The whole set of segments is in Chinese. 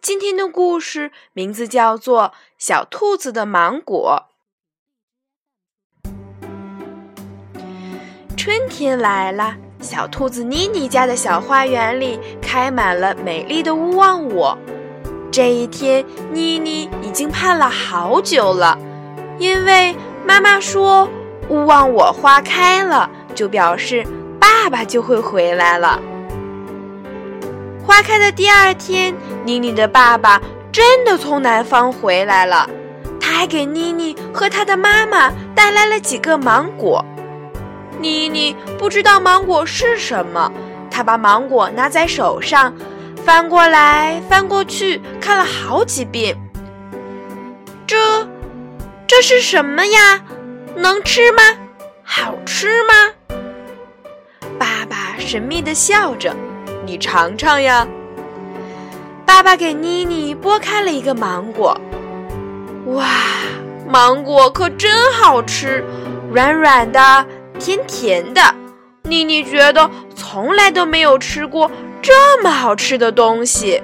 今天的故事名字叫做《小兔子的芒果》。春天来了，小兔子妮妮家的小花园里开满了美丽的勿忘我。这一天，妮妮已经盼了好久了，因为妈妈说勿忘我花开了，就表示爸爸就会回来了。花开的第二天，妮妮的爸爸真的从南方回来了。他还给妮妮和她的妈妈带来了几个芒果。妮妮不知道芒果是什么，她把芒果拿在手上，翻过来翻过去，看了好几遍。这，这是什么呀？能吃吗？好吃吗？爸爸神秘地笑着。你尝尝呀！爸爸给妮妮剥开了一个芒果，哇，芒果可真好吃，软软的，甜甜的。妮妮觉得从来都没有吃过这么好吃的东西。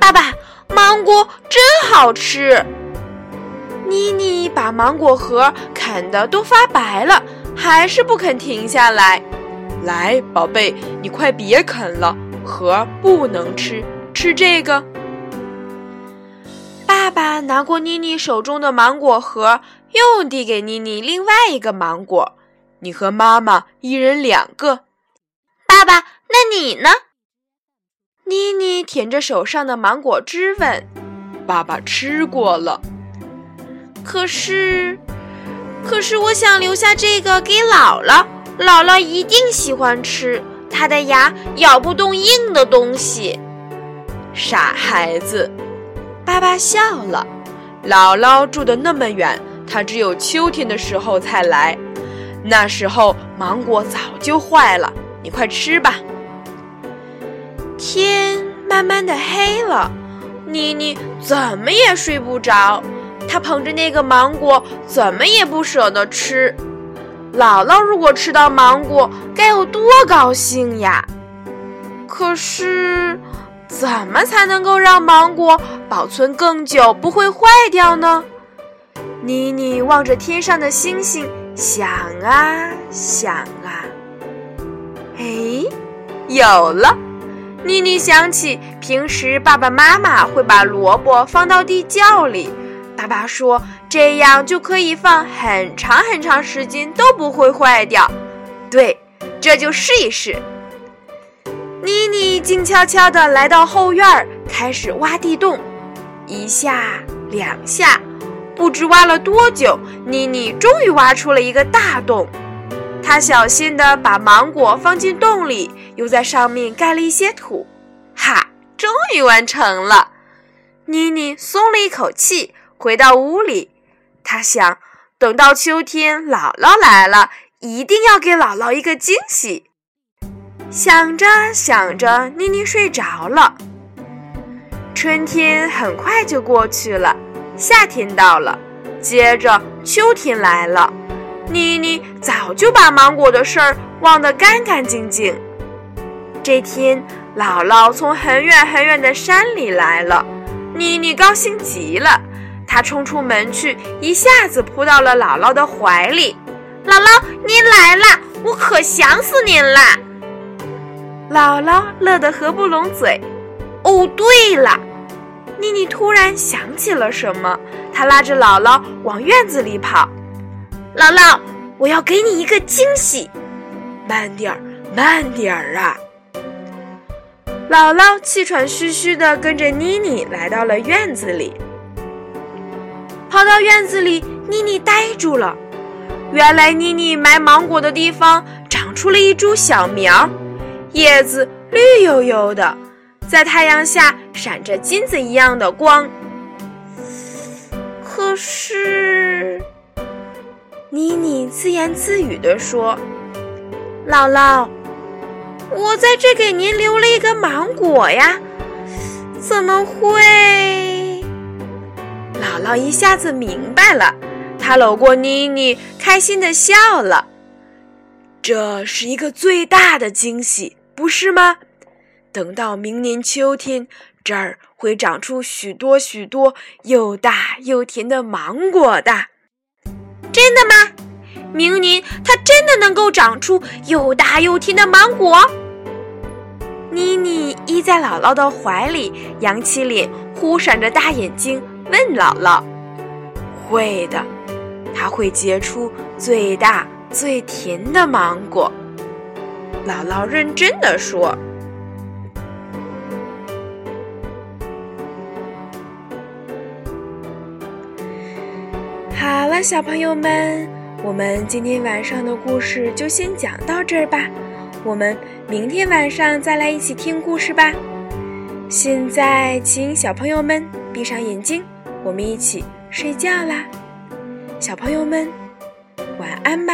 爸爸，芒果真好吃。妮妮把芒果核啃得都发白了，还是不肯停下来。来，宝贝，你快别啃了，核不能吃，吃这个。爸爸拿过妮妮手中的芒果核，又递给妮妮另外一个芒果。你和妈妈一人两个。爸爸，那你呢？妮妮舔着手上的芒果汁问。爸爸吃过了。可是，可是我想留下这个给姥姥。姥姥一定喜欢吃，她的牙咬不动硬的东西。傻孩子，爸爸笑了。姥姥住的那么远，她只有秋天的时候才来，那时候芒果早就坏了。你快吃吧。天慢慢的黑了，妮妮怎么也睡不着，她捧着那个芒果，怎么也不舍得吃。姥姥如果吃到芒果，该有多高兴呀！可是，怎么才能够让芒果保存更久，不会坏掉呢？妮妮望着天上的星星，想啊想啊，哎，有了！妮妮想起平时爸爸妈妈会把萝卜放到地窖里。爸爸说：“这样就可以放很长很长时间都不会坏掉。”对，这就试一试。妮妮静悄悄地来到后院，开始挖地洞，一下两下，不知挖了多久，妮妮终于挖出了一个大洞。她小心地把芒果放进洞里，又在上面盖了一些土。哈，终于完成了！妮妮松了一口气。回到屋里，他想，等到秋天姥姥来了，一定要给姥姥一个惊喜。想着想着，妮妮睡着了。春天很快就过去了，夏天到了，接着秋天来了。妮妮早就把芒果的事儿忘得干干净净。这天，姥姥从很远很远的山里来了，妮妮高兴极了。他冲出门去，一下子扑到了姥姥的怀里。姥姥，您来了，我可想死您啦！姥姥乐得合不拢嘴。哦，对了，妮妮突然想起了什么，她拉着姥姥往院子里跑。姥姥，我要给你一个惊喜。慢点儿，慢点儿啊！姥姥气喘吁吁地跟着妮妮来到了院子里。跑到院子里，妮妮呆住了。原来妮妮埋芒果的地方长出了一株小苗，叶子绿油油的，在太阳下闪着金子一样的光。可是，妮妮自言自语地说：“姥姥，我在这给您留了一个芒果呀，怎么会？”姥姥一下子明白了，她搂过妮妮，开心地笑了。这是一个最大的惊喜，不是吗？等到明年秋天。这儿会长出许多许多又大又甜的芒果的，真的吗？明年它真的能够长出又大又甜的芒果？妮妮依在姥姥的怀里，扬起脸，忽闪着大眼睛，问姥姥：“会的，它会结出最大最甜的芒果。”姥姥认真的说。好了，小朋友们，我们今天晚上的故事就先讲到这儿吧。我们明天晚上再来一起听故事吧。现在，请小朋友们闭上眼睛，我们一起睡觉啦。小朋友们，晚安吧。